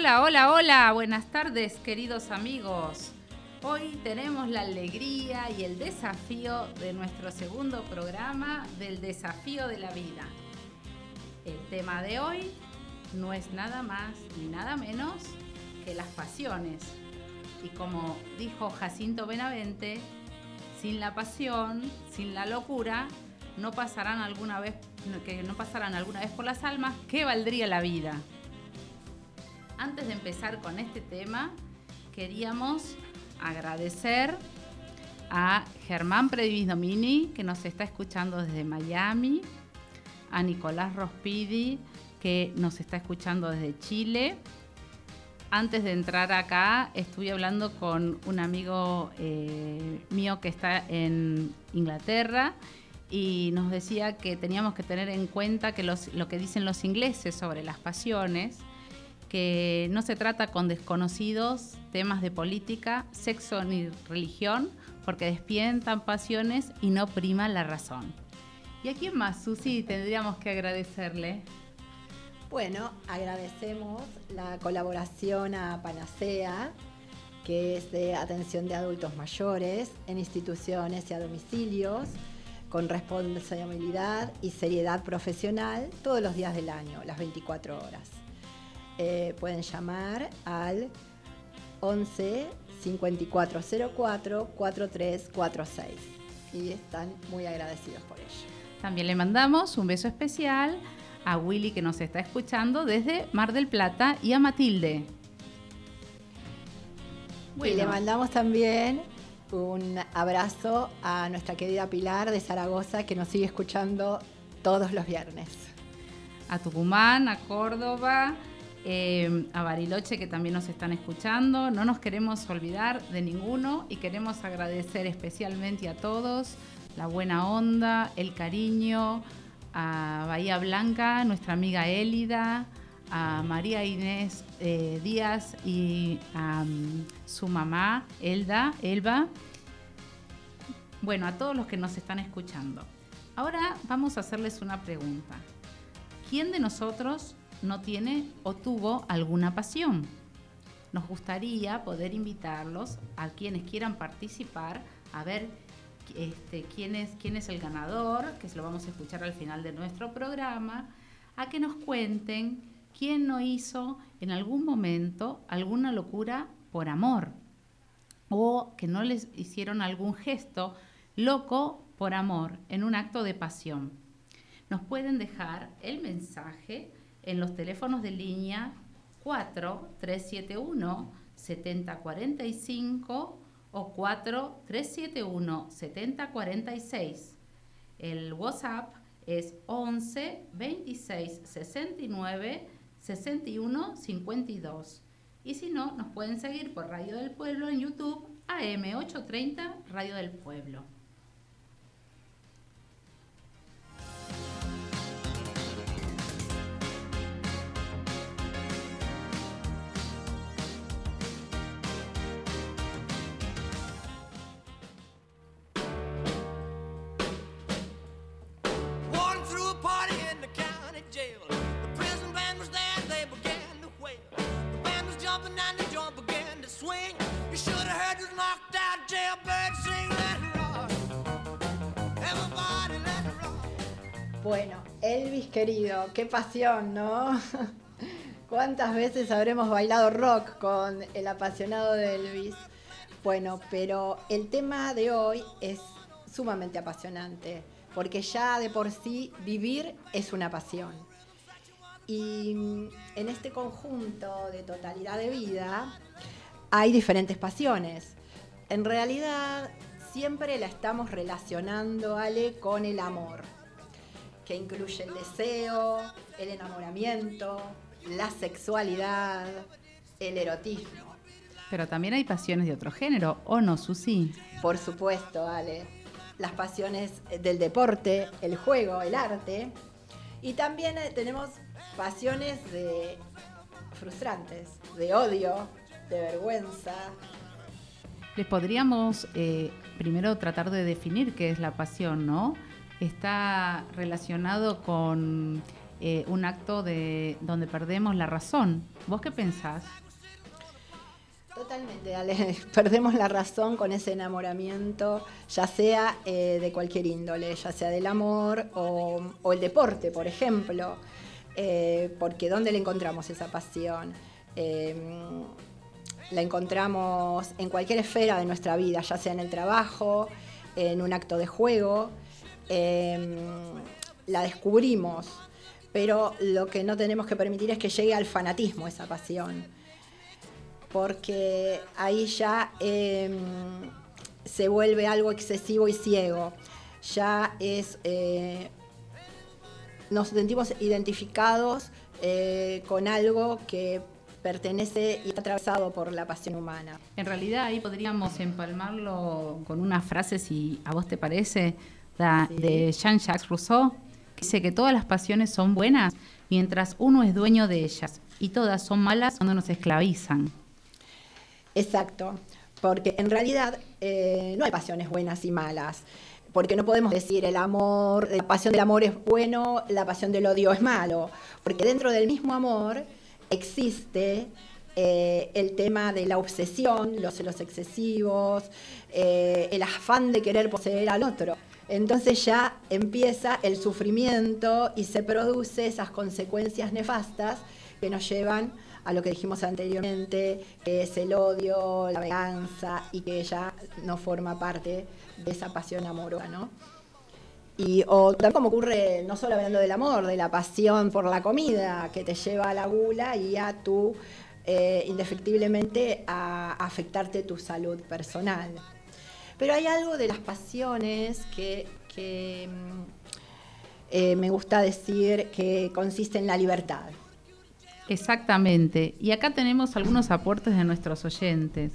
Hola, hola, hola, buenas tardes queridos amigos. Hoy tenemos la alegría y el desafío de nuestro segundo programa del desafío de la vida. El tema de hoy no es nada más ni nada menos que las pasiones. Y como dijo Jacinto Benavente, sin la pasión, sin la locura, no pasarán alguna vez que no pasarán alguna vez por las almas, ¿qué valdría la vida? Antes de empezar con este tema, queríamos agradecer a Germán Predivis Domini, que nos está escuchando desde Miami, a Nicolás Rospidi, que nos está escuchando desde Chile. Antes de entrar acá, estuve hablando con un amigo eh, mío que está en Inglaterra y nos decía que teníamos que tener en cuenta que lo que dicen los ingleses sobre las pasiones que no se trata con desconocidos temas de política, sexo ni religión, porque despientan pasiones y no prima la razón. ¿Y a quién más, Susi, tendríamos que agradecerle? Bueno, agradecemos la colaboración a Panacea, que es de atención de adultos mayores en instituciones y a domicilios, con responsabilidad y seriedad profesional todos los días del año, las 24 horas. Eh, pueden llamar al 11 5404 4346 y están muy agradecidos por ello. También le mandamos un beso especial a Willy que nos está escuchando desde Mar del Plata y a Matilde. Y le mandamos también un abrazo a nuestra querida Pilar de Zaragoza que nos sigue escuchando todos los viernes. A Tucumán, a Córdoba, eh, a Bariloche que también nos están escuchando. No nos queremos olvidar de ninguno y queremos agradecer especialmente a todos la buena onda, el cariño, a Bahía Blanca, nuestra amiga Élida, a María Inés eh, Díaz y a su mamá, Elda, Elba. Bueno, a todos los que nos están escuchando. Ahora vamos a hacerles una pregunta. ¿Quién de nosotros no tiene o tuvo alguna pasión. Nos gustaría poder invitarlos a quienes quieran participar a ver este, quién, es, quién es el ganador, que se lo vamos a escuchar al final de nuestro programa, a que nos cuenten quién no hizo en algún momento alguna locura por amor o que no les hicieron algún gesto loco por amor en un acto de pasión. Nos pueden dejar el mensaje en los teléfonos de línea 4371 7045 o 4371 7046. El WhatsApp es 11 26 69 61 52. Y si no, nos pueden seguir por Radio del Pueblo en YouTube AM830 Radio del Pueblo. Bueno, Elvis querido, qué pasión, ¿no? ¿Cuántas veces habremos bailado rock con el apasionado de Elvis? Bueno, pero el tema de hoy es sumamente apasionante, porque ya de por sí vivir es una pasión. Y en este conjunto de totalidad de vida hay diferentes pasiones. En realidad siempre la estamos relacionando, Ale, con el amor que incluye el deseo, el enamoramiento, la sexualidad, el erotismo. Pero también hay pasiones de otro género, ¿o no, Susi? Por supuesto, Ale. Las pasiones del deporte, el juego, el arte. Y también eh, tenemos pasiones de frustrantes, de odio, de vergüenza. Les podríamos eh, primero tratar de definir qué es la pasión, ¿no? está relacionado con eh, un acto de donde perdemos la razón. ¿Vos qué pensás? Totalmente, Ale. Perdemos la razón con ese enamoramiento, ya sea eh, de cualquier índole, ya sea del amor o, el deporte, por ejemplo. Eh, porque ¿dónde le encontramos esa pasión? la encontramos en cualquier esfera de nuestra vida, ya sea en el trabajo, en un acto de juego. la descubrimos pero lo que no tenemos que permitir es que llegue al fanatismo esa pasión, porque ahí ya em, se vuelve algo excesivo y ciego, ya es, eh, nos sentimos identificados eh, con algo que pertenece y está atravesado por la pasión humana. En realidad ahí podríamos empalmarlo con una frase, si a vos te parece, de Jean-Jacques Rousseau, dice que todas las pasiones son buenas mientras uno es dueño de ellas y todas son malas cuando nos esclavizan. Exacto, porque en realidad eh, no hay pasiones buenas y malas, porque no podemos decir el amor, la pasión del amor es bueno, la pasión del odio es malo, porque dentro del mismo amor existe eh, el tema de la obsesión, los celos excesivos, eh, el afán de querer poseer al otro. Entonces ya empieza el sufrimiento y se produce esas consecuencias nefastas que nos llevan lo que dijimos anteriormente, que es el odio, la venganza y que ya no forma parte de esa pasión amorosa, ¿no? Y o también como ocurre no solo hablando del amor, de la pasión por la comida que te lleva a la gula y a tu, eh, indefectiblemente, a afectarte tu salud personal. Pero hay algo de las pasiones que, mm, eh, me gusta decir que consiste en la libertad. Exactamente. Y acá tenemos algunos aportes de nuestros oyentes.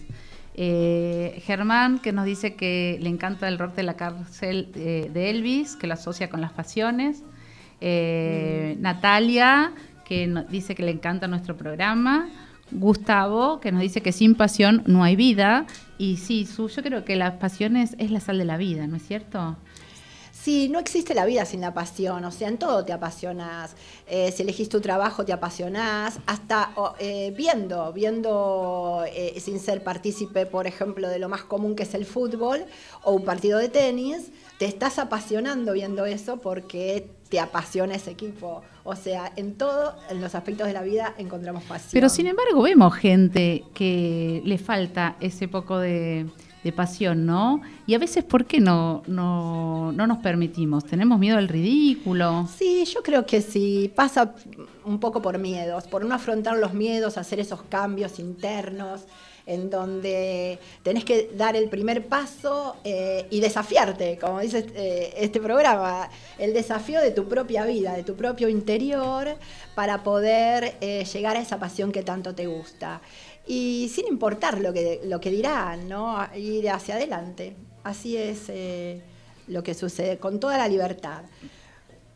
Eh, Germán, que nos dice que le encanta el rock de la cárcel eh, de Elvis, que lo asocia con las pasiones. Mm. Natalia, que nos dice que le encanta nuestro programa. Gustavo, que nos dice que sin pasión no hay vida. Y sí, su, yo creo que las pasiones es la sal de la vida, ¿no es cierto? Sí, no existe la vida sin la pasión, o sea, en todo te apasionas. Eh, si elegís tu trabajo, te apasionás, hasta eh, viendo, viendo eh, sin ser partícipe, por ejemplo, de lo más común que es el fútbol o un partido de tenis, te estás apasionando viendo eso porque te apasiona ese equipo. O sea, en todo, en los aspectos de la vida encontramos pasión. Pero sin embargo vemos gente que le falta ese poco de, pasión, ¿no? Y a veces, ¿por qué no, no, no nos permitimos? ¿Tenemos miedo al ridículo? Sí, yo creo que sí, pasa un poco por miedos, por no afrontar los miedos, hacer esos cambios internos en donde tenés que dar el primer paso eh, y desafiarte, como dice eh, este programa, el desafío de tu propia vida, de tu propio interior, para poder eh, llegar a esa pasión que tanto te gusta. Y sin importar lo que, lo que dirán, ¿no? ir hacia adelante. Así es lo que sucede, con toda la libertad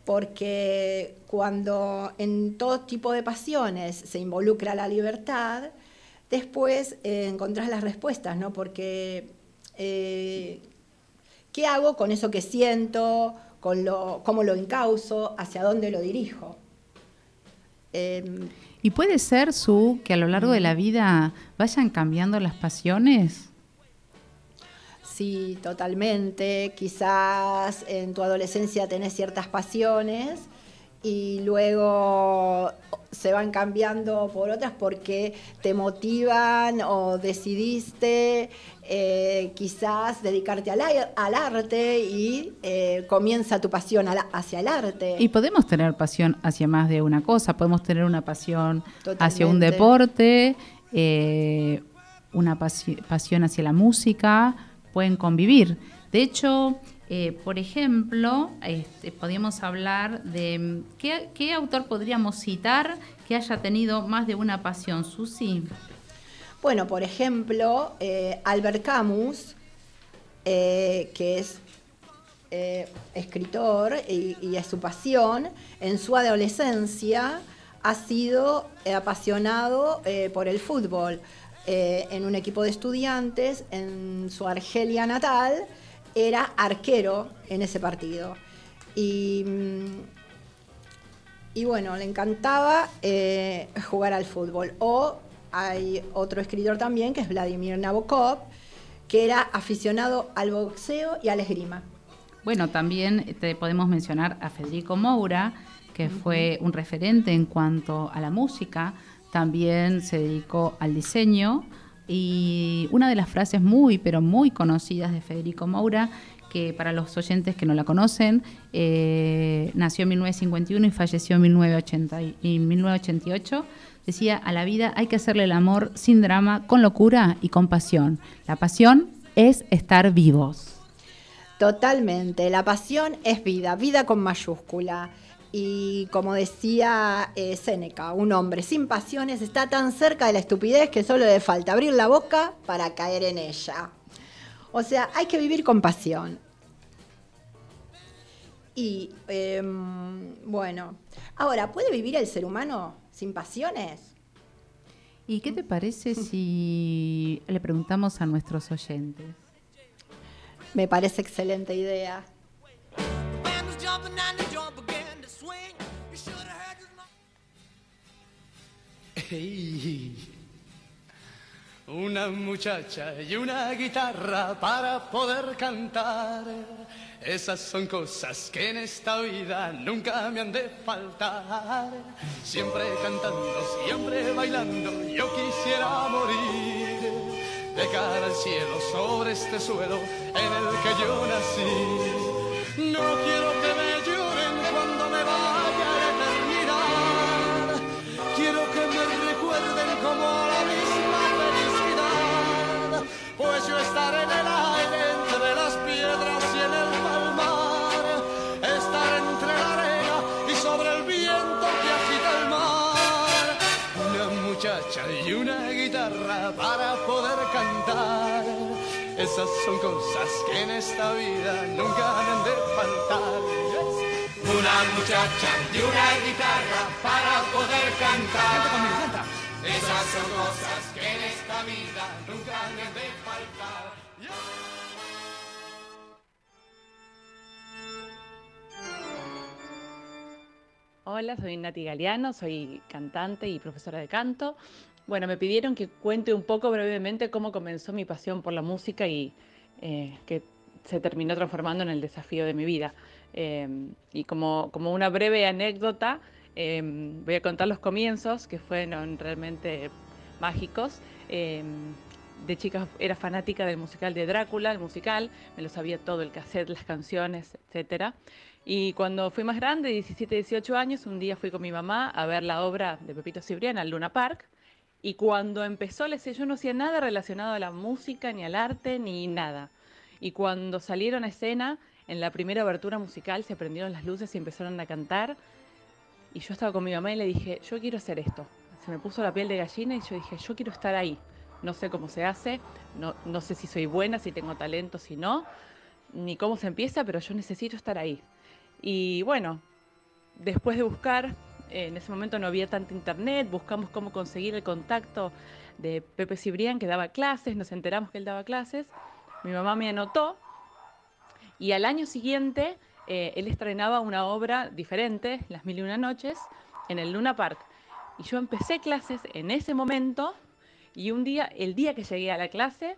porque cuando en todo tipo de pasiones se involucra la libertad, después eh, encontrás las respuestas, ¿no? Porque, eh, ¿qué hago con eso que siento? Con lo, ¿Cómo lo encauso? ¿Hacia dónde lo dirijo? ¿Y puede ser, Su, que a lo largo de la vida vayan cambiando las pasiones? Sí, totalmente. Quizás en tu adolescencia tenés ciertas pasiones y luego se van cambiando por otras porque te motivan o decidiste eh, quizás dedicarte al, arte y eh, comienza tu pasión hacia el arte. Y podemos tener pasión hacia más de una cosa, podemos tener una pasión hacia un deporte, eh, una pasión hacia la música, pueden convivir. De hecho, eh, por ejemplo, este, podríamos hablar de mm, ¿qué, autor podríamos citar que haya tenido más de una pasión, Susi. Bueno, por ejemplo, eh, Albert Camus, eh, que es escritor y, y, es su pasión, en su adolescencia ha sido apasionado por el fútbol. en un equipo de estudiantes en su Argelia natal era arquero en ese partido. Y mm, y bueno, le encantaba eh, jugar al fútbol. O hay otro escritor también, que es Vladimir Nabokov, que era aficionado al boxeo y al esgrima. Bueno, también te podemos mencionar a Federico Moura, que fue un referente en cuanto a la música, también se dedicó al diseño y una de las frases muy, pero muy conocidas de Federico Moura, que para los oyentes que no la conocen, eh, nació en 1951 y falleció en 1988, decía, a la vida hay que hacerle el amor sin drama, con locura y con pasión. La pasión es estar vivos. Totalmente, la pasión es vida, vida con mayúscula. Y como decía eh, Séneca, un hombre sin pasiones está tan cerca de la estupidez que solo le falta abrir la boca para caer en ella. O sea, hay que vivir con pasión. Y em, bueno, ahora, ¿puede vivir el ser humano sin pasiones? ¿Y qué te parece si le preguntamos a nuestros oyentes? Me parece excelente idea. Una muchacha y una guitarra para poder cantar. Esas son cosas que en esta vida nunca me han de faltar. Siempre cantando, siempre bailando, yo quisiera morir de cara al cielo sobre este suelo en el que yo nací. No quiero que me lloren cuando me vaya a la eternidad. Quiero que me recuerden como la misma felicidad. Pues yo estaré en el aire entre las piedras y en el palmar. Estar entre la arena y sobre el viento que agita el mar. Una muchacha y una guitarra para poder cantar. Esas son cosas que en esta vida nunca han de faltar. Una muchacha y una guitarra para poder cantar. Esas son cosas que en esta vida nunca han de faltar. Hola, soy Nati Galeano, soy cantante y profesora de canto. Bueno, me pidieron que cuente un poco brevemente cómo comenzó mi pasión por la música y eh, que se terminó transformando en el desafío de mi vida. Eh, y como, como, una breve anécdota, eh, voy a contar los comienzos, que fueron realmente mágicos. de chica era fanática del musical de Drácula, el musical, me lo sabía todo, el cassette, las canciones, etcétera. Y cuando fui más grande, 17, 18 años, un día fui con mi mamá a ver la obra de Pepito Cibrián al Luna Park. Y cuando empezó escena, yo no hacía nada relacionado a la música, ni al arte, ni nada. Y cuando salieron a escena, en la primera abertura musical se prendieron las luces y empezaron a cantar. Y yo estaba con mi mamá y le dije, yo quiero hacer esto. Se me puso la piel de gallina y yo dije, yo quiero estar ahí. No sé cómo se hace, no, no sé si soy buena, si tengo talento, si no, ni cómo se empieza, pero yo necesito estar ahí. Y bueno, después de buscar, en ese momento no había tanto internet, buscamos cómo conseguir el contacto de Pepe Cibrián, que daba clases, nos enteramos que él daba clases, mi mamá me anotó y al año siguiente eh, él estrenaba una obra diferente, Las Mil y Una Noches, en el Luna Park. Y yo empecé clases en ese momento y un día, el día que llegué a la clase,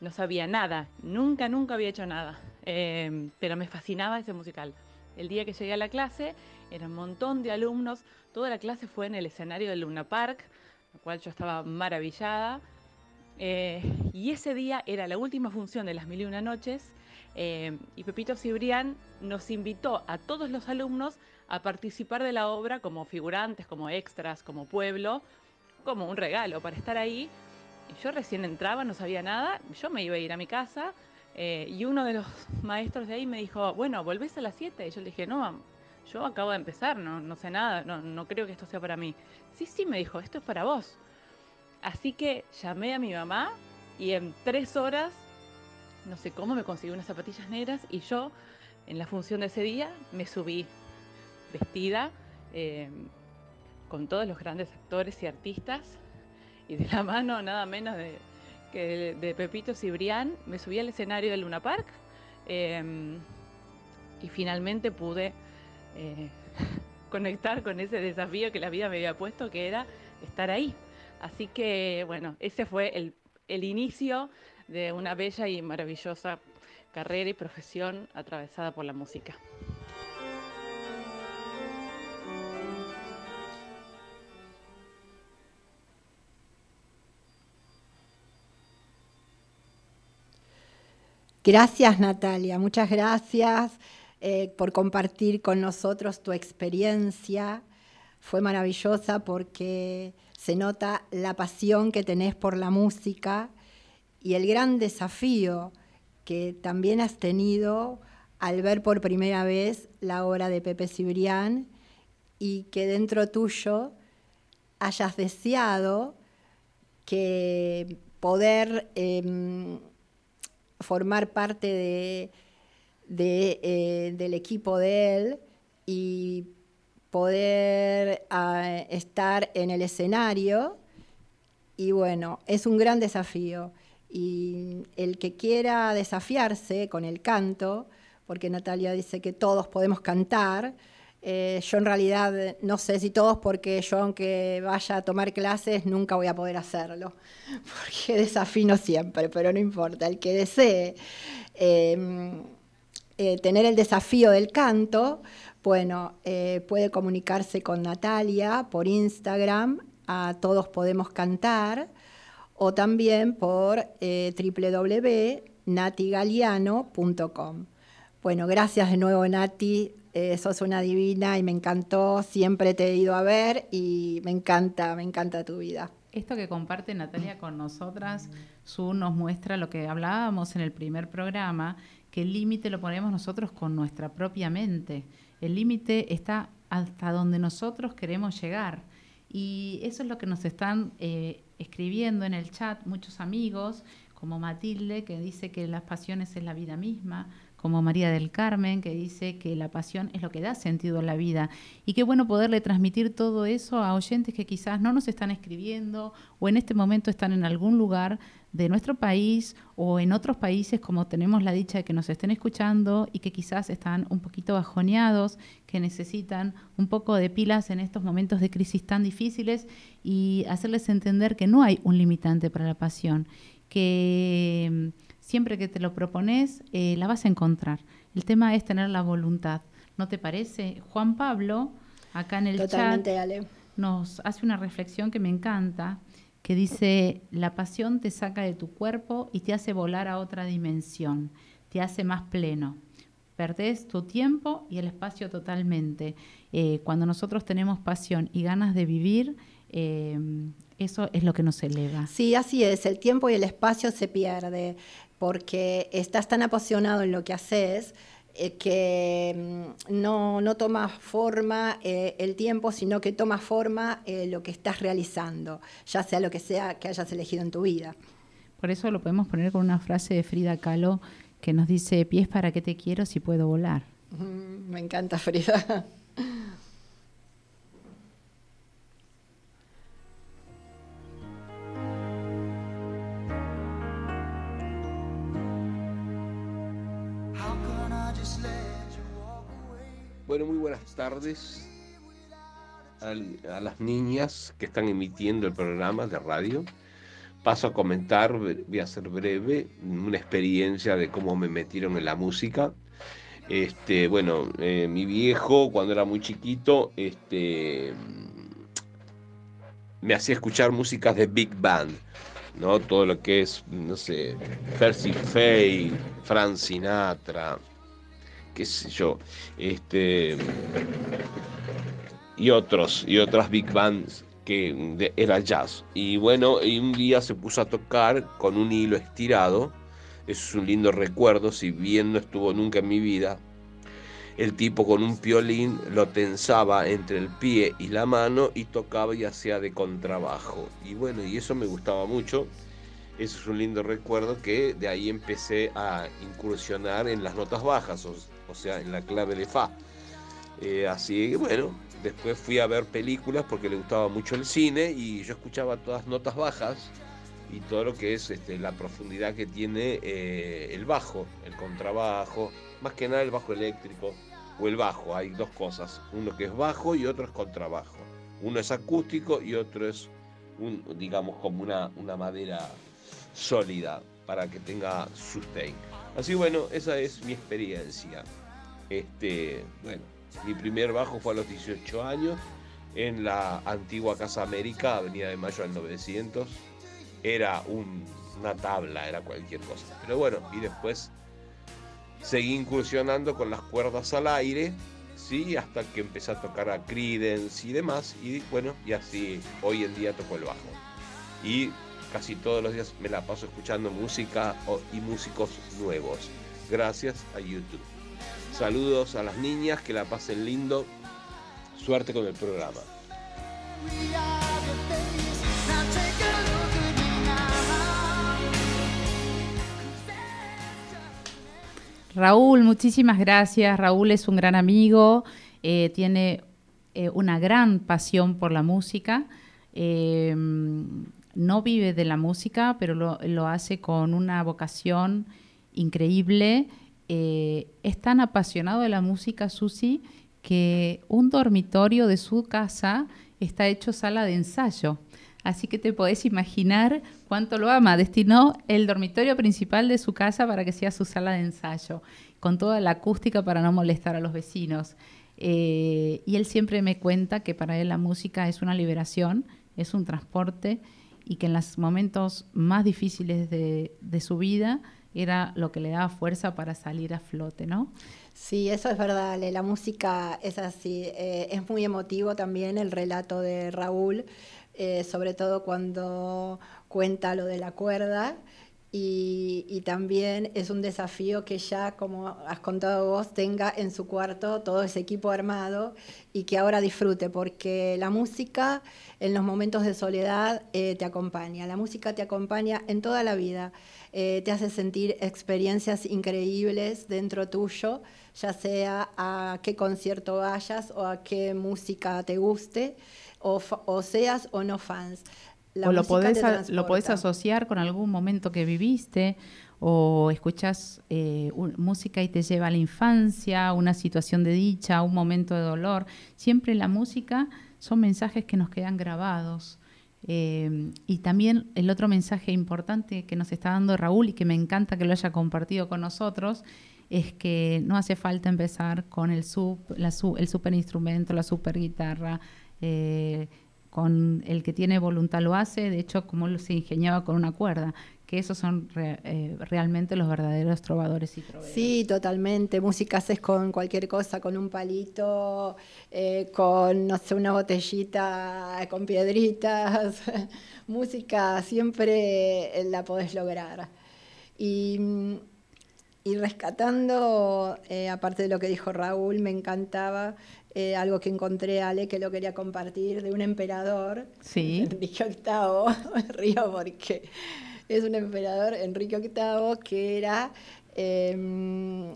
no sabía nada, nunca, nunca había hecho nada, eh, pero me fascinaba ese musical. El día que llegué a la clase, era un montón de alumnos, toda la clase fue en el escenario del Luna Park, lo cual yo estaba maravillada. Eh, y ese día era la última función de las Mil y Una Noches eh, y Pepito Cibrián nos invitó a todos los alumnos a participar de la obra como figurantes, como extras, como pueblo, como un regalo para estar ahí. Yo recién entraba, no sabía nada, yo me iba a ir a mi casa eh, y uno de los maestros de ahí me dijo, bueno, ¿volvés a las 7? Y yo le dije, no, yo acabo de empezar, no, no sé nada, no, no creo que esto sea para mí. Sí, sí, me dijo, esto es para vos. Así que llamé a mi mamá y en tres horas, no sé cómo, me consiguió unas zapatillas negras y yo, en la función de ese día, me subí vestida eh, con todos los grandes actores y artistas y de la mano nada menos de, que de, Pepito Cibrián, me subí al escenario del Luna Park. Eh, y finalmente pude eh, conectar con ese desafío que la vida me había puesto, que era estar ahí. Así que, bueno, ese fue el, el inicio de una bella y maravillosa carrera y profesión atravesada por la música. Gracias Natalia, muchas gracias eh, por compartir con nosotros tu experiencia. Fue maravillosa porque se nota la pasión que tenés por la música y el gran desafío que también has tenido al ver por primera vez la obra de Pepe Cibrián y que dentro tuyo hayas deseado que poder em, formar parte de, eh, del equipo de él y poder ah, estar en el escenario. Y bueno, es un gran desafío. Y el que quiera desafiarse con el canto, porque Natalia dice que todos podemos cantar, eh, yo en realidad no sé si todos, porque yo aunque vaya a tomar clases nunca voy a poder hacerlo, porque desafino siempre, pero no importa, el que desee em, eh, tener el desafío del canto, bueno, eh, puede comunicarse con Natalia por Instagram, a todos podemos cantar, o también por www.natigaliano.com. Bueno, gracias de nuevo Nati, eh, sos una divina y me encantó, siempre te he ido a ver y me encanta, me encanta tu vida. Esto que comparte Natalia con nosotras, Su nos muestra lo que hablábamos en el primer programa, que el límite lo ponemos nosotros con nuestra propia mente. El límite está hasta donde nosotros queremos llegar. Y eso es lo que nos están eh, escribiendo en el chat muchos amigos, como Matilde, que dice que las pasiones es la vida misma, como María del Carmen, que dice que la pasión es lo que da sentido a la vida. Y qué bueno poderle transmitir todo eso a oyentes que quizás no nos están escribiendo o en este momento están en algún lugar de nuestro país o en otros países como tenemos la dicha de que nos estén escuchando y que quizás están un poquito bajoneados, que necesitan un poco de pilas en estos momentos de crisis tan difíciles y hacerles entender que no hay un limitante para la pasión, que siempre que te lo propones, eh, la vas a encontrar. El tema es tener la voluntad. ¿No te parece? Juan Pablo, acá en el chat, nos hace una reflexión que me encanta, que dice, la pasión te saca de tu cuerpo y te hace volar a otra dimensión, te hace más pleno. Perdés tu tiempo y el espacio totalmente. Eh, cuando nosotros tenemos pasión y ganas de vivir, eh, eso es lo que nos eleva. Sí, así es, el tiempo y el espacio se pierde porque estás tan apasionado en lo que haces eh, que mm, no, no toma forma eh, el tiempo, sino que toma forma eh, lo que estás realizando, ya sea lo que sea que hayas elegido en tu vida. Por eso lo podemos poner con una frase de Frida Kahlo que nos dice, pies para qué te quiero si puedo volar. me encanta Frida. Bueno, muy buenas tardes a, las niñas que están emitiendo el programa de radio. Paso a comentar, voy a ser breve, una experiencia de cómo me metieron en la música. Este, bueno, eh, mi viejo cuando era muy chiquito, este, me hacía escuchar músicas de big band, ¿no? Todo lo que es, no sé, Percy Faye, Frank Sinatra, qué sé yo, este, y otros, y otras big bands que era jazz. Y bueno, y un día se puso a tocar con un hilo estirado, eso es un lindo recuerdo, si bien no estuvo nunca en mi vida, el tipo con un piolín lo tensaba entre el pie y la mano y tocaba y hacía de contrabajo. Y bueno, y eso me gustaba mucho. Eso es un lindo recuerdo que de ahí empecé a incursionar en las notas bajas, sea, en la clave de Fa. Eh, así que bueno, después fui a ver películas porque le gustaba mucho el cine y yo escuchaba todas notas bajas y todo lo que es este, la profundidad que tiene eh, el bajo, el contrabajo, más que nada el bajo eléctrico, o el bajo. Hay dos cosas, uno que es bajo y otro es contrabajo. Uno es acústico y otro es, digamos, como una, una madera sólida para que tenga sustain. Así bueno, esa es mi experiencia. Este, bueno, mi primer bajo fue a los 18 años en la antigua Casa América, Avenida de Mayo al 900. Era una tabla, era cualquier cosa. Pero bueno, y después seguí incursionando con las cuerdas al aire, ¿sí? Hasta que empecé a tocar a Creedence y demás. Y bueno, y así hoy en día toco el bajo. Y casi todos los días me la paso escuchando música y músicos nuevos. Gracias a YouTube. Saludos a las niñas, que la pasen lindo. Suerte con el programa. Raúl, muchísimas gracias. Raúl es un gran amigo, eh, tiene eh, una gran pasión por la música. Eh, no vive de la música, pero lo, hace con una vocación increíble. Es tan apasionado de la música, Susi, que un dormitorio de su casa está hecho sala de ensayo. Así que te podés imaginar cuánto lo ama. Destinó el dormitorio principal de su casa para que sea su sala de ensayo, con toda la acústica para no molestar a los vecinos. Eh, y él siempre me cuenta que para él la música es una liberación, es un transporte y que en los momentos más difíciles de, su vida era lo que le daba fuerza para salir a flote, ¿no? Sí, eso es verdad, la música es así, eh, es muy emotivo también el relato de Raúl, eh, sobre todo cuando cuenta lo de la cuerda. Y, también es un desafío que ya, como has contado vos, tenga en su cuarto todo ese equipo armado y que ahora disfrute, porque la música en los momentos de soledad eh, te acompaña, la música te acompaña en toda la vida, eh, te hace sentir experiencias increíbles dentro tuyo, ya sea a qué concierto vayas o a qué música te guste o, seas o no fans. o lo podés, lo podés asociar con algún momento que viviste o escuchas eh, música y te lleva a la infancia, una situación de dicha, un momento de dolor. Siempre la música son mensajes que nos quedan grabados. Eh, y también el otro mensaje importante que nos está dando Raúl y que me encanta que lo haya compartido con nosotros es que no hace falta empezar con el, el super instrumento, la super guitarra, eh, con el que tiene voluntad lo hace, de hecho como se ingeniaba con una cuerda, que esos son eh, realmente los verdaderos trovadores y trovadores. Sí, totalmente, música haces con cualquier cosa, con un palito, eh, con, no sé, una botellita, con piedritas, música siempre la podés lograr. Y, y rescatando, aparte de lo que dijo Raúl, me encantaba eh, algo que encontré, Ale, que lo quería compartir, de un emperador, Enrique VIII, río porque es un emperador, Enrique VIII, que era, em,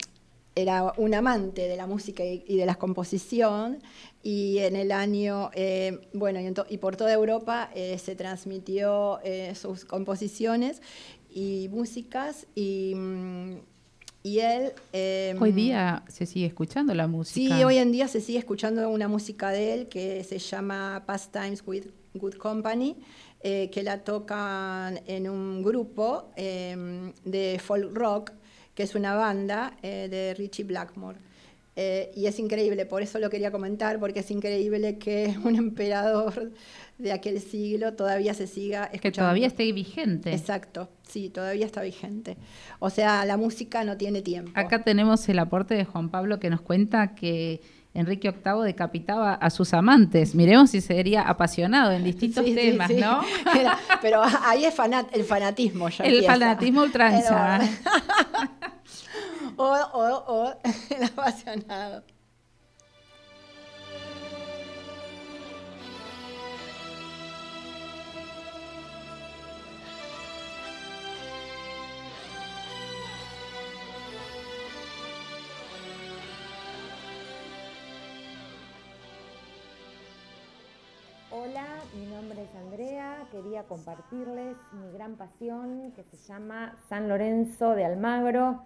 era un amante de la música y, de la composición, y en el año, eh, bueno, y, por toda Europa eh, se transmitió sus composiciones y músicas, y y él... Em, hoy día se sigue escuchando la música. Sí, hoy en día se sigue escuchando una música de él que se llama Pastimes with Good Company, eh, que la tocan en un grupo em, de folk rock, que es una banda eh, de Richie Blackmore. Eh, y es increíble, por eso lo quería comentar, porque es increíble que un emperador de aquel siglo todavía se siga escuchando. Que todavía esté vigente. Exacto, sí, todavía está vigente. O sea, la música no tiene tiempo. Acá tenemos el aporte de Juan Pablo que nos cuenta que Enrique VIII decapitaba a sus amantes. Miremos si sería apasionado en distintos temas, ¿no? pero ahí es el fanatismo ya El fanatismo ultranza. o, o, o el apasionado. Hola, mi nombre es Andrea. Quería compartirles mi gran pasión que se llama San Lorenzo de Almagro.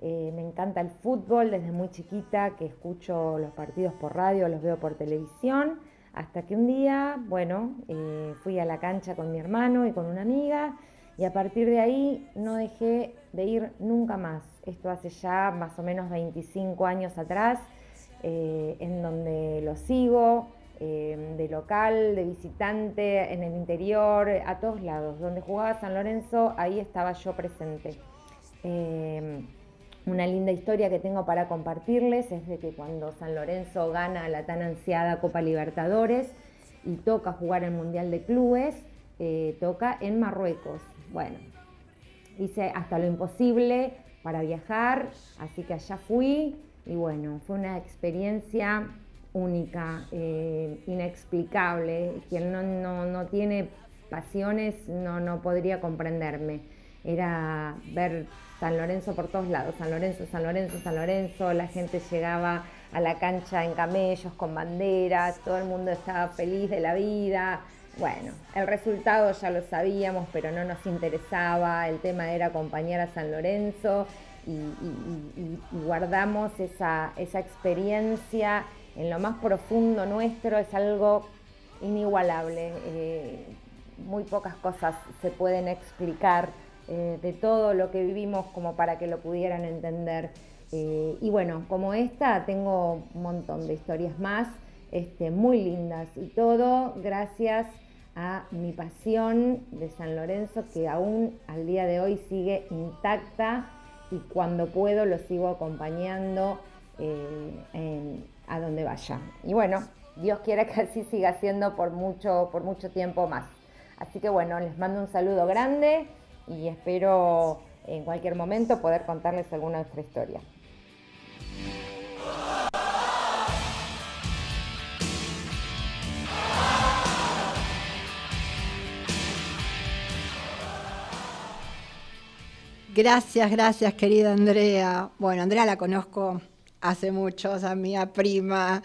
Eh, me encanta el fútbol desde muy chiquita, que escucho los partidos por radio, los veo por televisión, hasta que un día, bueno, eh, fui a la cancha con mi hermano y con una amiga, y a partir de ahí no dejé de ir nunca más. Esto hace ya más o menos 25 años atrás, eh, en donde lo sigo, de local, de visitante, en el interior, a todos lados. Donde jugaba San Lorenzo, ahí estaba yo presente una linda historia que tengo para compartirles es de que cuando San Lorenzo gana la tan ansiada Copa Libertadores y toca jugar el Mundial de Clubes, eh, toca en Marruecos. Bueno, hice hasta lo imposible para viajar, así que allá fui y bueno, fue una experiencia única, eh, inexplicable. Quien no, no, tiene pasiones no, no podría comprenderme. Era ver San Lorenzo por todos lados, San Lorenzo, San Lorenzo, San Lorenzo, la gente llegaba a la cancha en camellos, con banderas, todo el mundo estaba feliz de la vida. Bueno, el resultado ya lo sabíamos, pero no nos interesaba, el tema era acompañar a San Lorenzo y, guardamos esa, experiencia en lo más profundo nuestro, es algo inigualable. Eh, muy pocas cosas se pueden explicar eh, de todo lo que vivimos como para que lo pudieran entender. Eh, y bueno, como esta, tengo un montón de historias más, este, muy lindas y todo gracias a mi pasión de San Lorenzo que aún al día de hoy sigue intacta y cuando puedo lo sigo acompañando eh, a donde vaya. Y bueno, Dios quiera que así siga siendo por mucho, por mucho tiempo más. Así que bueno, les mando un saludo grande y espero en cualquier momento poder contarles alguna otra historia. Gracias, gracias querida Andrea. Bueno, Andrea la conozco hace mucho, o sea, mi prima,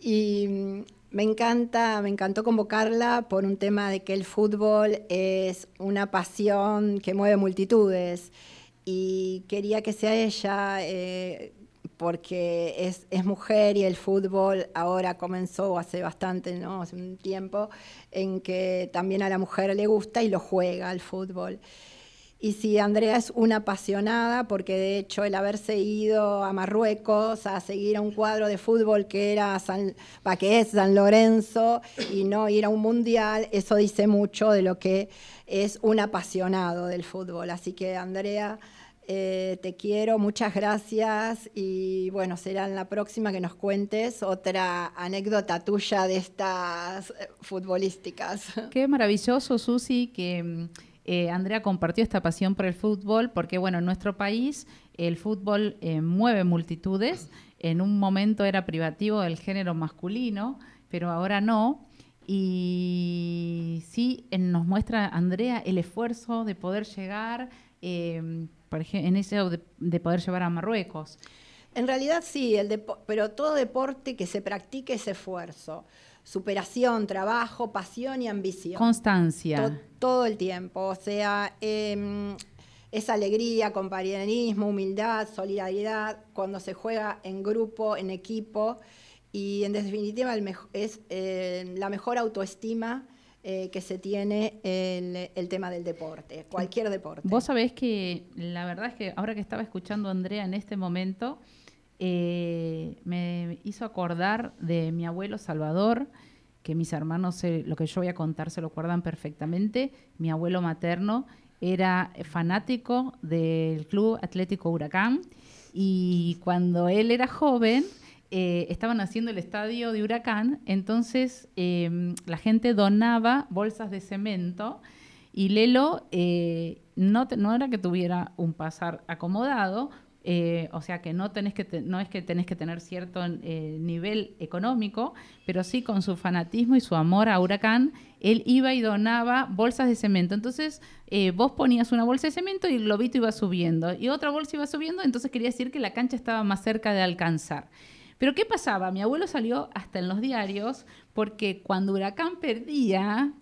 y me encanta, me encantó convocarla por un tema de que el fútbol es una pasión que mueve multitudes y quería que sea ella eh, porque es, es, mujer y el fútbol ahora comenzó hace bastante, ¿no? hace un tiempo, en que también a la mujer le gusta y lo juega el fútbol. Y sí, Andrea es una apasionada porque de hecho el haberse ido a Marruecos a seguir a un cuadro de fútbol que era San, que es San Lorenzo y no ir a un mundial, eso dice mucho de lo que es un apasionado del fútbol. Así que Andrea, eh, te quiero, muchas gracias y bueno, será en la próxima que nos cuentes otra anécdota tuya de estas eh, futbolísticas. Qué maravilloso, Susi, que mm, eh, Andrea compartió esta pasión por el fútbol porque, bueno, en nuestro país el fútbol eh, mueve multitudes. En un momento era privativo del género masculino, pero ahora no. Y sí, nos muestra Andrea el esfuerzo de poder llegar, eh, por ejemplo, en eso de, poder llevar a Marruecos. En realidad sí, el pero todo deporte que se practique es esfuerzo superación, trabajo, pasión y ambición. Constancia. todo el tiempo, o sea, eh, es alegría, compañerismo, humildad, solidaridad, cuando se juega en grupo, en equipo, y en definitiva es eh, la mejor autoestima eh, que se tiene el, el, tema del deporte, cualquier deporte. Vos sabés que la verdad es que ahora que estaba escuchando a Andrea en este momento, eh, me hizo acordar de mi abuelo Salvador, que mis hermanos, lo que yo voy a contar, se lo acuerdan perfectamente. Mi abuelo materno era fanático del Club Atlético Huracán y cuando él era joven, eh, estaban haciendo el estadio de Huracán, entonces em, la gente donaba bolsas de cemento y Lelo eh, no, no era que tuviera un pasar acomodado, eh, o sea que no, tenés que no es que tenés que tener cierto eh, nivel económico, pero sí con su fanatismo y su amor a Huracán, él iba y donaba bolsas de cemento. Entonces eh, vos ponías una bolsa de cemento y el globito iba subiendo, y otra bolsa iba subiendo, entonces quería decir que la cancha estaba más cerca de alcanzar. Pero ¿qué pasaba? Mi abuelo salió hasta en los diarios porque cuando Huracán perdía,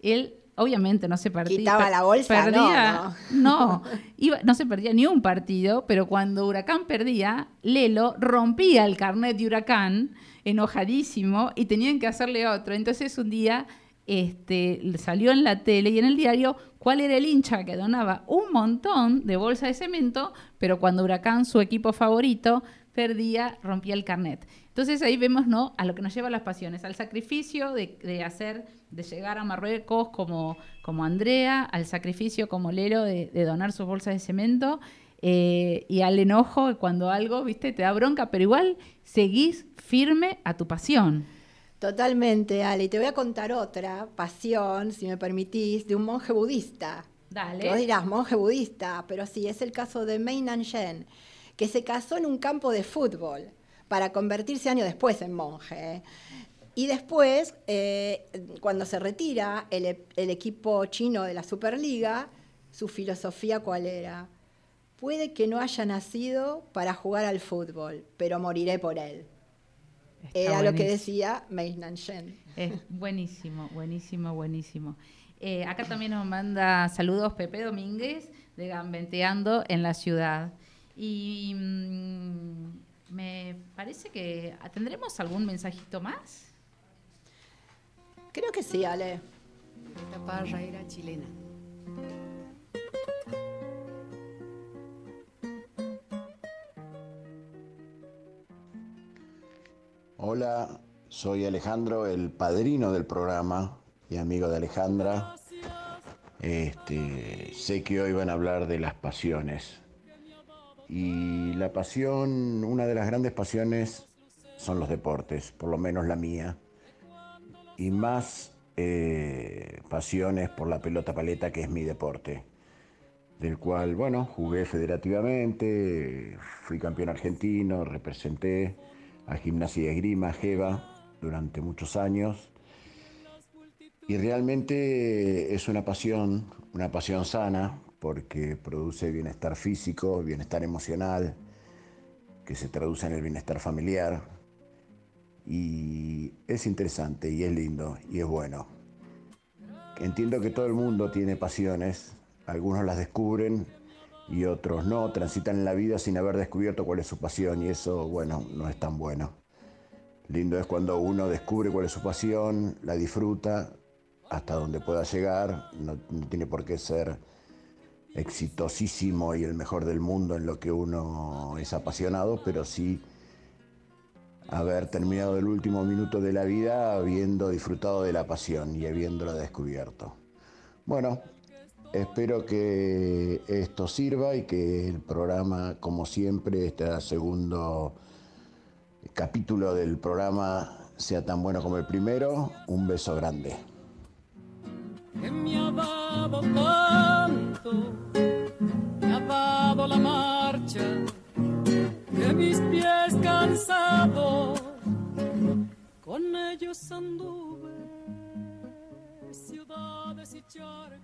él obviamente no se perdía. Quitaba la bolsa, perdía, no, iba, no se perdía ni un partido, pero cuando Huracán perdía, Lelo rompía el carnet de Huracán, enojadísimo, y tenían que hacerle otro. Entonces un día este, salió en la tele y en el diario cuál era el hincha que donaba un montón de bolsa de cemento, pero cuando Huracán, su equipo favorito, perdía, rompía el carnet. Entonces ahí vemos ¿no? a lo que nos lleva las pasiones, al sacrificio de, hacer, de llegar a Marruecos como, como Andrea, al sacrificio como Lero de, donar sus bolsas de cemento eh, y al enojo cuando algo, viste, te da bronca, pero igual seguís firme a tu pasión. Totalmente, Ale. Y te voy a contar otra pasión, si me permitís, de un monje budista. Dale. Vos dirás, monje budista, pero sí, es el caso de Mei Nanshen que se casó en un campo de fútbol para convertirse años después en monje. Y después, eh, cuando se retira el, el equipo chino de la Superliga, su filosofía cuál era? Puede que no haya nacido para jugar al fútbol, pero moriré por él. era lo que decía Mei Nanshen. Es buenísimo, buenísimo, buenísimo. Eh, acá también nos manda saludos Pepe Domínguez de Gambenteando en la ciudad. Y mm, me parece que tendremos algún mensajito más. Creo que sí, Ale. La parra era chilena. Hola, soy Alejandro, el padrino del programa y amigo de Alejandra. Este, sé que hoy van a hablar de las pasiones. Y la pasión, una de las grandes pasiones son los deportes, por lo menos la mía. Y más eh, pasiones por la pelota paleta, que es mi deporte. Del cual, bueno, jugué federativamente, fui campeón argentino, representé a Gimnasia y Esgrima, Jeva, durante muchos años. Y realmente es una pasión, una pasión sana, porque produce bienestar físico, bienestar emocional, que se traduce en el bienestar familiar. Y es interesante y es lindo y es bueno. Entiendo que todo el mundo tiene pasiones, algunos las descubren y otros no, transitan la vida sin haber descubierto cuál es su pasión y eso, bueno, no es tan bueno. Lindo es cuando uno descubre cuál es su pasión, la disfruta hasta donde pueda llegar, no, tiene por qué ser exitosísimo y el mejor del mundo en lo que uno es apasionado, pero sí haber terminado el último minuto de la vida habiendo disfrutado de la pasión y habiéndola descubierto. Bueno, espero que esto sirva y que el programa, como siempre, este segundo capítulo del programa sea tan bueno como el primero. Un beso grande me ha dado la marcha de mis pies cansados, con ellos anduve ciudades y charcos.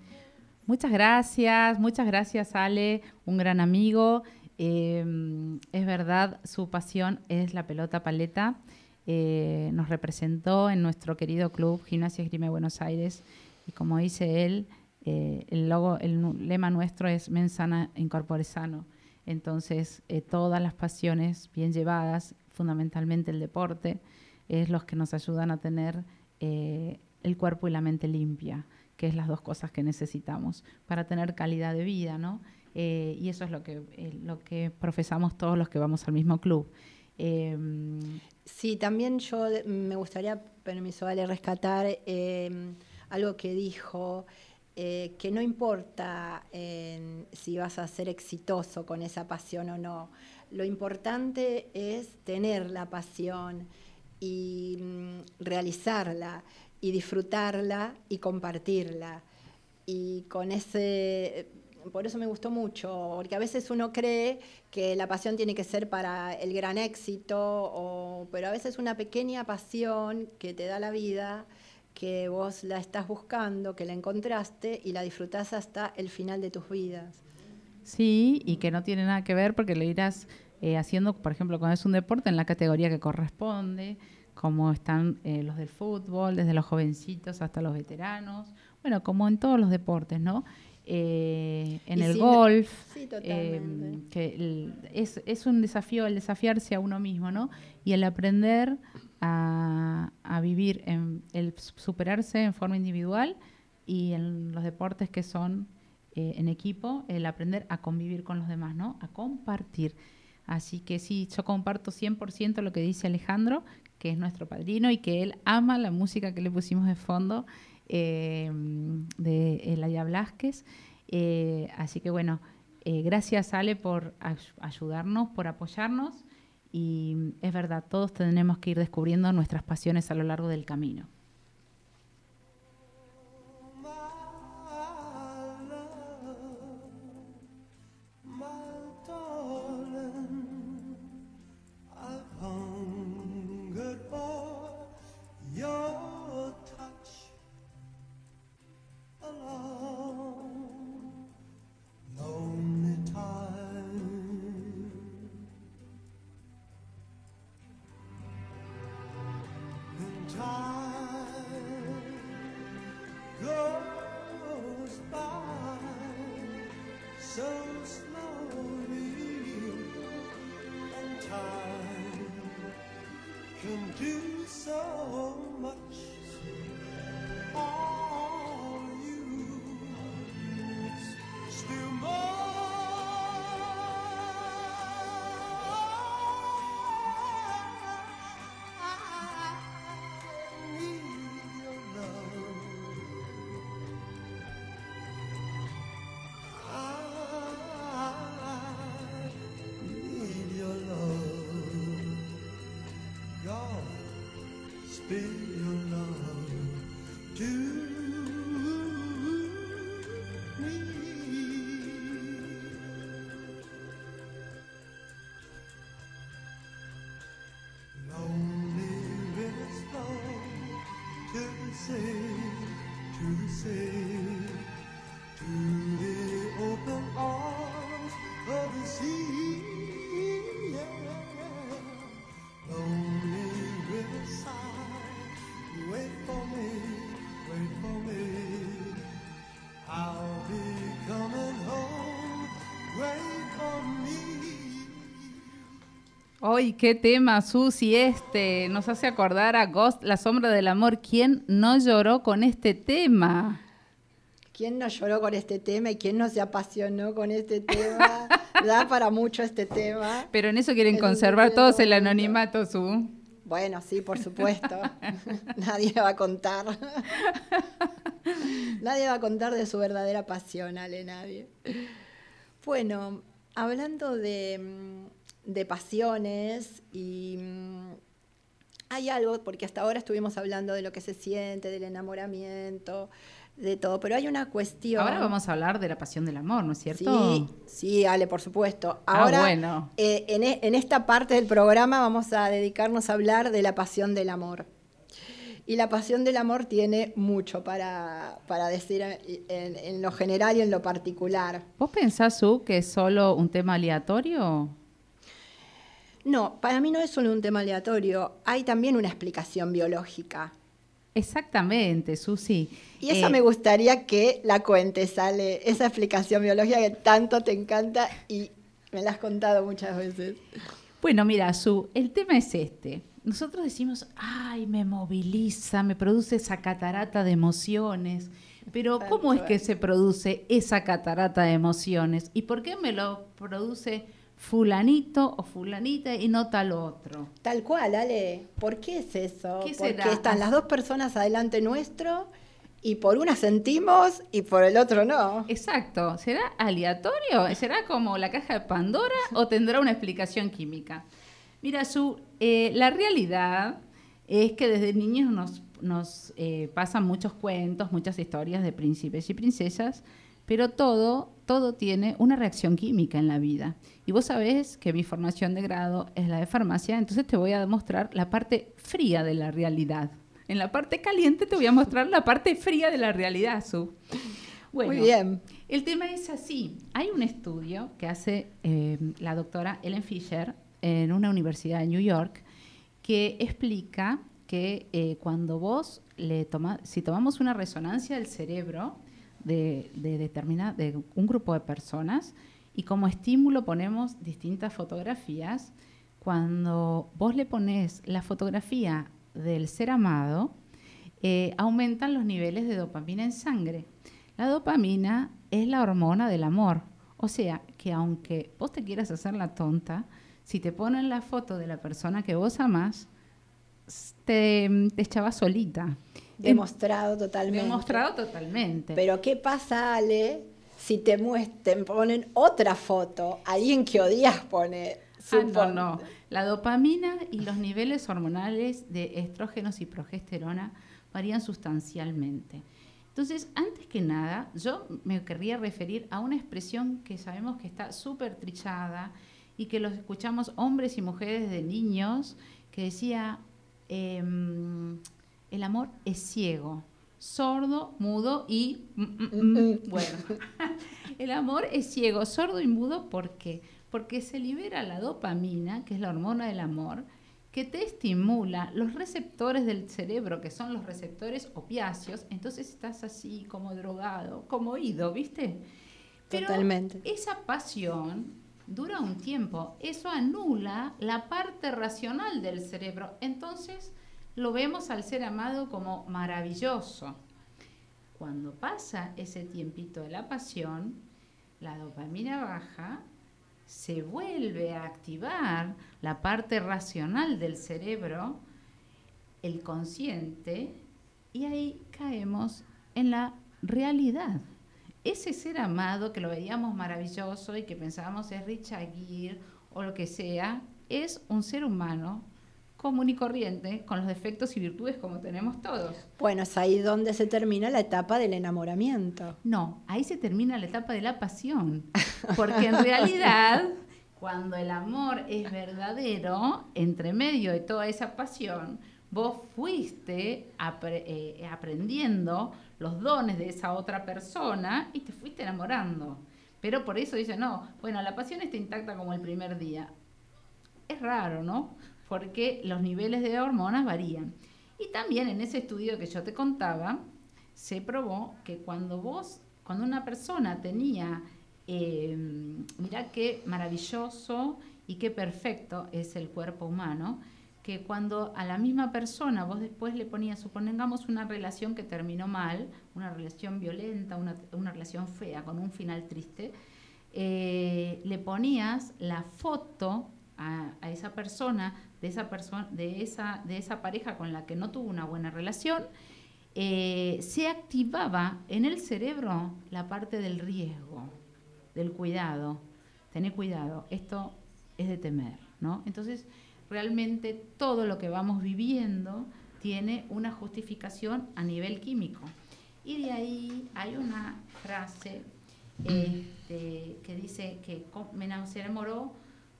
Muchas gracias, muchas gracias Ale, un gran amigo. Eh, es verdad, su pasión es la pelota paleta. Eh, nos representó en nuestro querido club Gimnasia Esgrima de Buenos Aires y como dice él, eh, el, logo, el lema nuestro es Mensana Incorpore Sano. Entonces, eh, todas las pasiones bien llevadas, fundamentalmente el deporte, es los que nos ayudan a tener eh, el cuerpo y la mente limpia, que es las dos cosas que necesitamos para tener calidad de vida, ¿no? y eso es lo que, lo que profesamos todos los que vamos al mismo club. Em, sí, también yo me gustaría, permiso, vale, rescatar em, algo que dijo eh, que no importa si vas a ser exitoso con esa pasión o no. Lo importante es tener la pasión y mm, realizarla y disfrutarla y compartirla. Y con ese, por eso me gustó mucho, porque a veces uno cree que la pasión tiene que ser para el gran éxito, pero a veces una pequeña pasión que te da la vida que vos la estás buscando, que la encontraste y la disfrutás hasta el final de tus vidas. Sí, y que no tiene nada que ver porque lo irás eh, haciendo, por ejemplo, cuando es un deporte en la categoría que corresponde, como están eh, los del fútbol, desde los jovencitos hasta los veteranos, bueno, como en todos los deportes, ¿no? Eh, en Y el sin- golf, Sí, eh, que el- es, es un desafío el desafiarse a uno mismo, ¿no? Y el aprender a, a vivir, en, el superarse en forma individual y en los deportes que son eh, en equipo, el aprender a convivir con los demás, ¿no? A compartir. Así que sí, yo comparto 100% lo que dice Alejandro, que es nuestro padrino y que él ama la música que le pusimos de fondo eh, de Elaya Blasquez. Eh, así que bueno, eh, gracias Ale por ay- ayudarnos, por apoyarnos y es verdad, todos tenemos que ir descubriendo nuestras pasiones a lo largo del camino. be. Hoy, qué tema, Susi, este. Nos hace acordar a Ghost, La Sombra del Amor. ¿Quién no lloró con este tema? ¿Quién no lloró con este tema y quién no se apasionó con este tema? da para mucho este tema. Pero en eso quieren conservar todos el anonimato, Su. Bueno, sí, por supuesto. Nadie va a contar. nadie va a contar de su verdadera pasión, Ale, nadie. Bueno, hablando de, mm, de pasiones y mm, hay algo, porque hasta ahora estuvimos hablando de lo que se siente, del enamoramiento, de todo, pero hay una cuestión. Ahora vamos a hablar de la pasión del amor, ¿no es cierto? Sí, sí, Ale, por supuesto. Ah, Ahora, bueno. eh, en, e- en esta parte del programa vamos a dedicarnos a hablar de la pasión del amor. Y la pasión del amor tiene mucho para, para decir en, en lo general y en lo particular. ¿Vos pensás, Su, que es solo un tema aleatorio? No, para mí no es solo un tema aleatorio, hay también una explicación biológica. Exactamente, Susi. Y esa Eh, me gustaría que la cuentes, sale esa explicación biológica que tanto te encanta y me la has contado muchas veces. Bueno, mira, Su, el tema es este. Nosotros decimos, ay, me moviliza, me produce esa catarata de emociones. Pero ¿cómo es que se produce esa catarata de emociones? ¿Y por qué me lo produce fulanito o fulanita y no tal otro? Tal cual, Ale. ¿Por qué es eso? ¿Qué Porque será? están las dos personas adelante nuestro y por una sentimos y por el otro no. Exacto. ¿Será aleatorio? ¿Será como la caja de Pandora o tendrá una explicación química? Mira, Su, eh, la realidad es que desde niños nos, nos eh, pasan muchos cuentos, muchas historias de príncipes y princesas, pero todo, todo tiene una reacción química en la vida. Y vos sabés que mi formación de grado es la de farmacia, entonces te voy a demostrar la parte fría de la realidad. En la parte caliente te voy a mostrar la parte fría de la realidad, Su. Bueno, Muy bien. el tema es así. Hay un estudio que hace eh, la doctora Ellen Fisher en una universidad de New York que explica que eh, cuando vos le toma, si tomamos una resonancia del cerebro de, de, determina- de un grupo de personas y como estímulo ponemos distintas fotografías, cuando vos le pones la fotografía del ser amado, eh, aumentan los niveles de dopamina en sangre. La dopamina es la hormona del amor. O sea, que aunque vos te quieras hacer la tonta, si te ponen la foto de la persona que vos amás, te, te echaba solita. Demostrado totalmente. Demostrado totalmente. Pero ¿qué pasa, Ale, si te muestren, ponen otra foto? Alguien que odias pone. Ah, no. La dopamina y los niveles hormonales de estrógenos y progesterona varían sustancialmente. Entonces, antes que nada, yo me querría referir a una expresión que sabemos que está súper trichada y que los escuchamos hombres y mujeres de niños, que decía, em, el amor es ciego, sordo, mudo y... mm, mm, mm. Bueno, el amor es ciego, sordo y mudo, ¿por qué? Porque se libera la dopamina, que es la hormona del amor, que te estimula los receptores del cerebro, que son los receptores opiáceos, entonces estás así como drogado, como oído, ¿viste? Pero Totalmente. esa pasión dura un tiempo, eso anula la parte racional del cerebro, entonces lo vemos al ser amado como maravilloso. Cuando pasa ese tiempito de la pasión, la dopamina baja, se vuelve a activar la parte racional del cerebro, el consciente, y ahí caemos en la realidad. Ese ser amado que lo veíamos maravilloso y que pensábamos es Richard Gere o lo que sea, es un ser humano común y corriente, con los defectos y virtudes como tenemos todos. Bueno, es ahí donde se termina la etapa del enamoramiento. No, ahí se termina la etapa de la pasión. Porque en realidad, cuando el amor es verdadero, entre medio de toda esa pasión, vos fuiste apre- eh, aprendiendo los dones de esa otra persona y te fuiste enamorando. Pero por eso dice, no, bueno, la pasión está intacta como el primer día. Es raro, ¿no? Porque los niveles de hormonas varían. Y también en ese estudio que yo te contaba, se probó que cuando vos, cuando una persona tenía, eh, mirá qué maravilloso y qué perfecto es el cuerpo humano, que cuando a la misma persona vos después le ponías, supongamos una relación que terminó mal, una relación violenta, una, una relación fea, con un final triste, eh, le ponías la foto a, esa persona, de esa persona, de esa, de esa pareja con la que no tuvo una buena relación, eh, se activaba en el cerebro la parte del riesgo, del cuidado. Tener cuidado, esto es de temer, ¿no? Entonces, realmente todo lo que vamos viviendo tiene una justificación a nivel químico. Y de ahí hay una frase este, que dice que co- me enam- se enamoró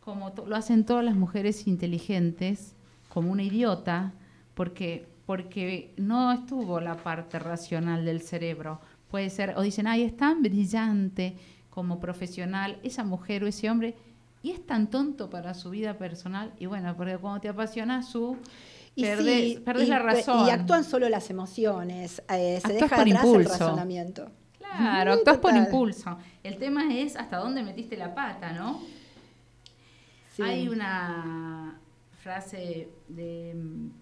como lo hacen todas las mujeres inteligentes, como una idiota, porque, porque no estuvo la parte racional del cerebro. Puede ser, o dicen, ay, es tan brillante como profesional esa mujer o ese hombre, y es tan tonto para su vida personal. Y bueno, porque cuando te apasiona su, Y perdés, sí, perdés y la razón. Y actúan solo las emociones, eh, se deja por atrás el razonamiento. Claro, actúas por impulso. El tema es hasta dónde metiste la pata, ¿no? Hay una frase de,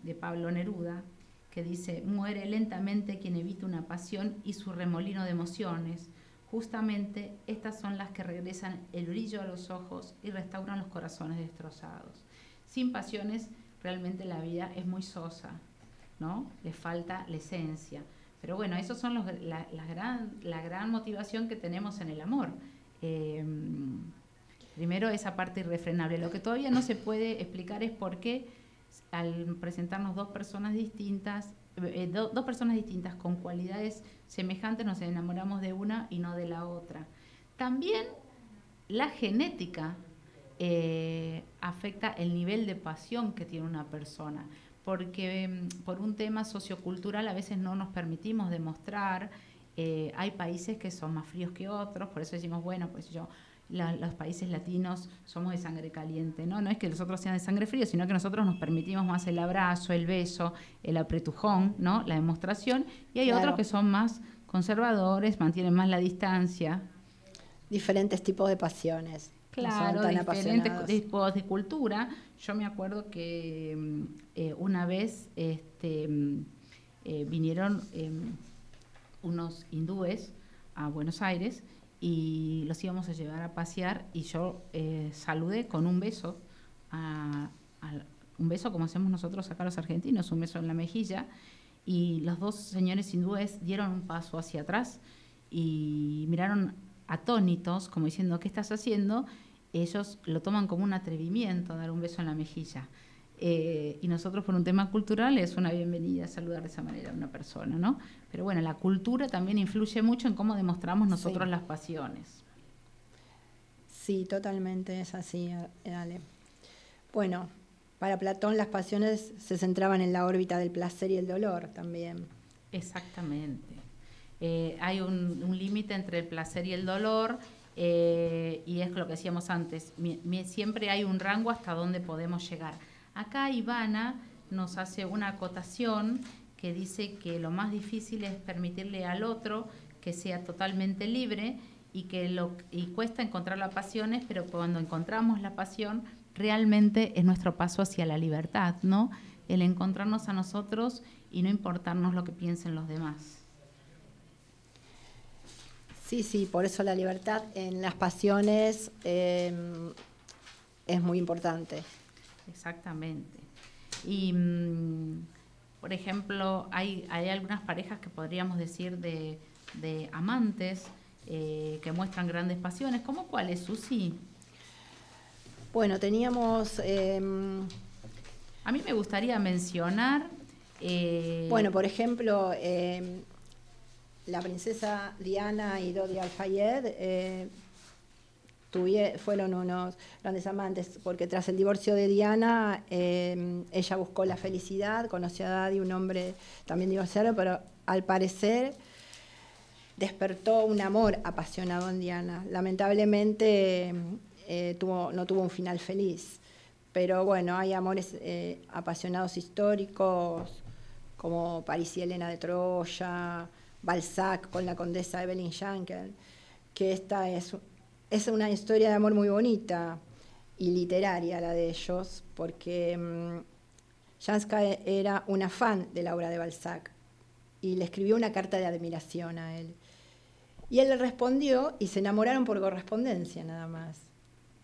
de Pablo Neruda que dice, muere lentamente quien evita una pasión y su remolino de emociones. Justamente estas son las que regresan el brillo a los ojos y restauran los corazones destrozados. Sin pasiones, realmente la vida es muy sosa, ¿no? Le falta la esencia. Pero bueno, esos son los, la, la gran, la gran motivación que tenemos en el amor. Eh, primero esa parte irrefrenable. Lo que todavía no se puede explicar es por qué al presentarnos dos personas distintas, eh, do- dos personas distintas con cualidades semejantes nos enamoramos de una y no de la otra. También la genética eh, afecta el nivel de pasión que tiene una persona, porque mm, por un tema sociocultural a veces no nos permitimos demostrar, eh, hay países que son más fríos que otros, por eso decimos, bueno, pues yo, la- los países latinos somos de sangre caliente, ¿no? No es que los otros sean de sangre fría, sino que nosotros nos permitimos más el abrazo, el beso, el apretujón, ¿no? La demostración. Y hay Claro. otros que son más conservadores, mantienen más la distancia. Diferentes tipos de pasiones. Claro, diferentes tipos de cultura. Yo me acuerdo que mm, eh, una vez este, mm, eh, vinieron em, unos hindúes a Buenos Aires y los íbamos a llevar a pasear y yo eh, saludé con un beso, a- al- un beso como hacemos nosotros acá los argentinos, un beso en la mejilla, y los dos señores hindúes dieron un paso hacia atrás y miraron atónitos, como diciendo, ¿qué estás haciendo? Ellos lo toman como un atrevimiento dar un beso en la mejilla. Eh, y nosotros por un tema cultural es una bienvenida saludar de esa manera a una persona, ¿no? Pero bueno, la cultura también influye mucho en cómo demostramos nosotros Sí. las pasiones. Sí, totalmente es así, eh, Ale. Bueno, para Platón las pasiones se centraban en la órbita del placer y el dolor también. Exactamente. Eh, hay un, un límite entre el placer y el dolor eh, y es lo que decíamos antes, mi- mi- siempre hay un rango hasta donde podemos llegar. Acá Ivana nos hace una acotación que dice que lo más difícil es permitirle al otro que sea totalmente libre y que lo cuesta encontrar las pasiones, pero cuando encontramos la pasión realmente es nuestro paso hacia la libertad, ¿no? El encontrarnos a nosotros y no importarnos lo que piensen los demás. Sí, sí, por eso la libertad en las pasiones eh, es muy importante. Exactamente. Y, mm, por ejemplo, hay, hay algunas parejas que podríamos decir de, de amantes eh, que muestran grandes pasiones. ¿Cómo cuáles, Susi? Bueno, teníamos, eh, A mí me gustaría mencionar... eh, bueno, por ejemplo, eh, la princesa Diana y Dodi Al-Fayed fueron unos grandes amantes, porque tras el divorcio de Diana, eh, ella buscó la felicidad, conoció a Daddy, un hombre también divorciado, pero al parecer despertó un amor apasionado en Diana. Lamentablemente eh, no tuvo un final feliz, pero bueno, hay amores eh, apasionados históricos, como París y Elena de Troya, Balzac con la condesa Evelyn Schenkel, que esta es, es una historia de amor muy bonita y literaria la de ellos, porque mm, Janska era una fan de la obra de Balzac y le escribió una carta de admiración a él. Y él le respondió y se enamoraron por correspondencia nada más.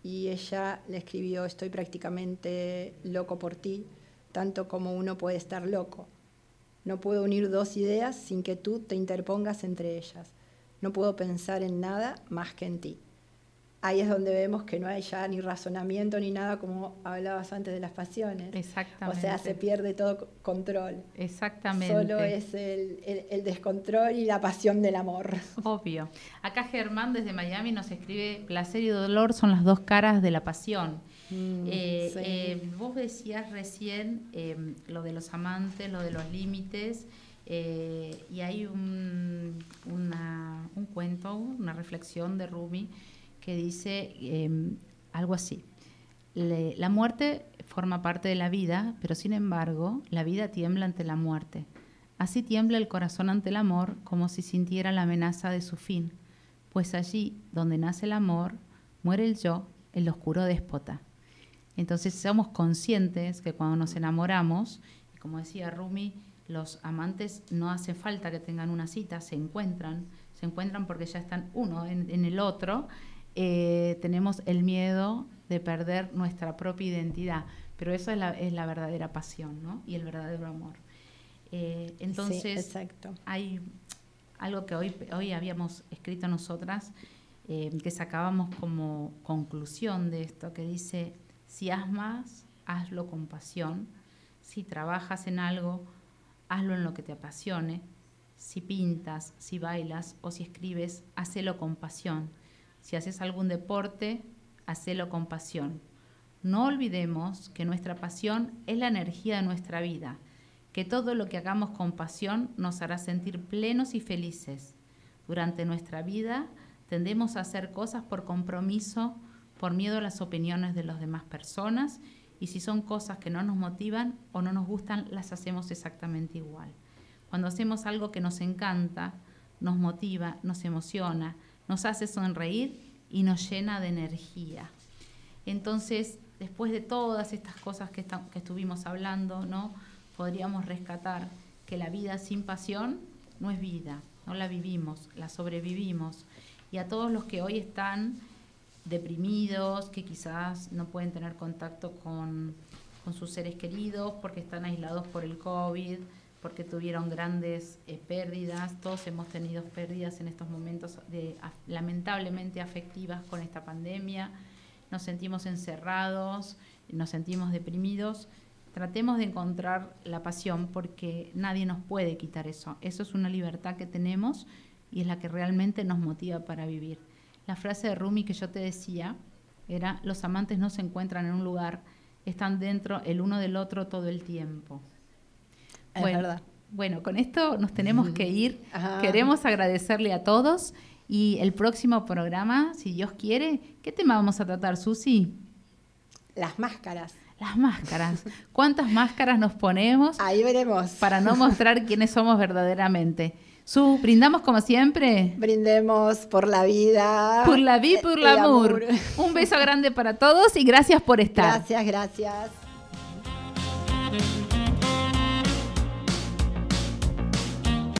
Y ella le escribió, estoy prácticamente loco por ti, tanto como uno puede estar loco. No puedo unir dos ideas sin que tú te interpongas entre ellas. No puedo pensar en nada más que en ti. Ahí es donde vemos que no hay ya ni razonamiento ni nada como hablabas antes de las pasiones. Exactamente. O sea, se pierde todo control. Exactamente. Solo es el, el- el descontrol y la pasión del amor. Obvio. Acá Germán desde Miami nos escribe, placer y dolor son las dos caras de la pasión. Mm, Eh, sí. eh, vos decías recién eh, lo de los amantes, lo de los límites, eh, y hay un, una- un cuento, una reflexión de Rumi dice eh, algo así. La muerte forma parte de la vida, pero sin embargo, la vida tiembla ante la muerte. Así tiembla el corazón ante el amor, como si sintiera la amenaza de su fin, pues allí donde nace el amor, muere el yo, el oscuro déspota. Entonces somos conscientes que cuando nos enamoramos, como decía Rumi, los amantes no hace falta que tengan una cita, se encuentran, se encuentran porque ya están uno en el otro. Eh, tenemos el miedo de perder nuestra propia identidad, pero eso es la, es la verdadera pasión ¿no? y el verdadero amor. Eh, entonces, Sí, exacto. hay algo que hoy, hoy habíamos escrito nosotras, eh, que sacábamos como conclusión de esto, que dice, si amas, hazlo con pasión, si trabajas en algo, hazlo en lo que te apasione, si pintas, si bailas o si escribes, hacelo con pasión, si haces algún deporte, hacelo con pasión. No olvidemos que nuestra pasión es la energía de nuestra vida, que todo lo que hagamos con pasión nos hará sentir plenos y felices. Durante nuestra vida Tendemos a hacer cosas por compromiso, por miedo a las opiniones de las demás personas y si son cosas que no nos motivan o no nos gustan, las hacemos exactamente igual. Cuando hacemos algo que nos encanta, nos motiva, nos emociona, nos hace sonreír y nos llena de energía. Entonces, después de todas estas cosas que, estuvimos hablando, ¿no? podríamos rescatar que la vida sin pasión no es vida, no la vivimos, la sobrevivimos. Y a todos los que hoy están deprimidos, que quizás no pueden tener contacto con, con sus seres queridos porque están aislados por el COVID, porque tuvieron grandes eh, pérdidas, todos hemos tenido pérdidas en estos momentos de, lamentablemente afectivas con esta pandemia, nos sentimos encerrados, nos sentimos deprimidos, tratemos de encontrar la pasión porque nadie nos puede quitar eso, eso es una libertad que tenemos y es la que realmente nos motiva para vivir. La frase de Rumi que yo te decía era, los amantes no se encuentran en un lugar, están dentro el uno del otro todo el tiempo. Es bueno, verdad. Bueno, con esto nos tenemos que ir. Ajá. Queremos agradecerle a todos y el próximo programa, si Dios quiere, ¿qué tema vamos a tratar, Susi? Las máscaras. Las máscaras. ¿Cuántas máscaras nos ponemos Ahí veremos. para no mostrar quiénes somos verdaderamente? Su, brindamos como siempre. Brindemos por la vida. Por la vida, por y l'amour. Un beso grande para todos y gracias por estar. Gracias, gracias.